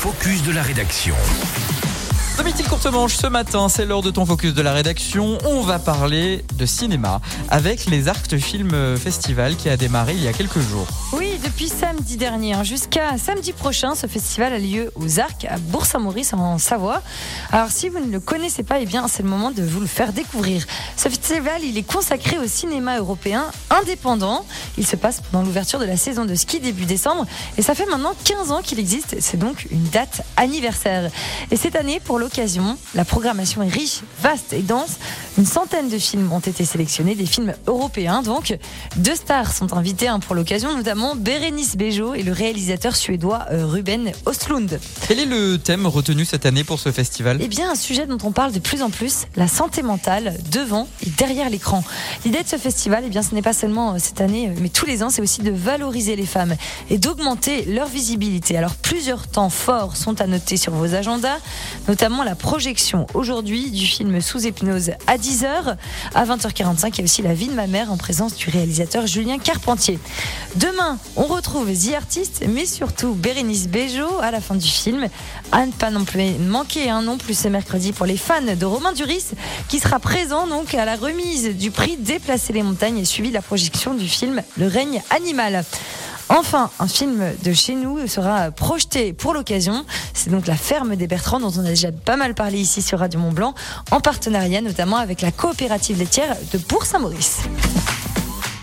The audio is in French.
focus de la rédaction. Domitil Courtemanche, ce matin, c'est l'heure de ton focus de la rédaction. On va parler de cinéma avec les Arcs Film Festival qui a démarré il y a quelques jours. Oui, depuis samedi dernier hein, jusqu'à samedi prochain, ce festival a lieu aux Arcs à Bourg-Saint-Maurice en Savoie. Alors si vous ne le connaissez pas, eh bien c'est le moment de vous le faire découvrir. Ce festival, il est consacré au cinéma européen indépendant. Il se passe pendant l'ouverture de la saison de ski début décembre et ça fait maintenant 15 ans qu'il existe. C'est donc une date anniversaire. Et cette année, pour le la programmation est riche, vaste et dense. Une centaine de films ont été sélectionnés, des films européens donc. Deux stars sont invités hein, pour l'occasion, notamment Bérénice Bejo et le réalisateur suédois euh, Ruben Ostlund. Quel est le thème retenu cette année pour ce festival? Eh bien, un sujet dont on parle de plus en plus, la santé mentale devant et derrière l'écran. L'idée de ce festival, eh bien, ce n'est pas seulement euh, cette année, euh, mais tous les ans, c'est aussi de valoriser les femmes et d'augmenter leur visibilité. Alors, plusieurs temps forts sont à noter sur vos agendas, notamment la projection aujourd'hui du film Sous hypnose à 10h. À 20h45, il y a aussi La vie de ma mère en présence du réalisateur Julien Carpentier. Demain, on retrouve The Artist, mais surtout Bérénice Bejo à la fin du film. À ne pas non plus manquer, hein, non plus ce mercredi pour les fans de Romain Duris, qui sera présent donc à la remise du prix Déplacer les montagnes et suivi la projection du film Le règne animal. Enfin, un film de chez nous sera projeté pour l'occasion. C'est donc La ferme des Bertrands dont on a déjà pas mal parlé ici sur Radio Mont Blanc, en partenariat notamment avec la coopérative laitière de Bourg-Saint-Maurice.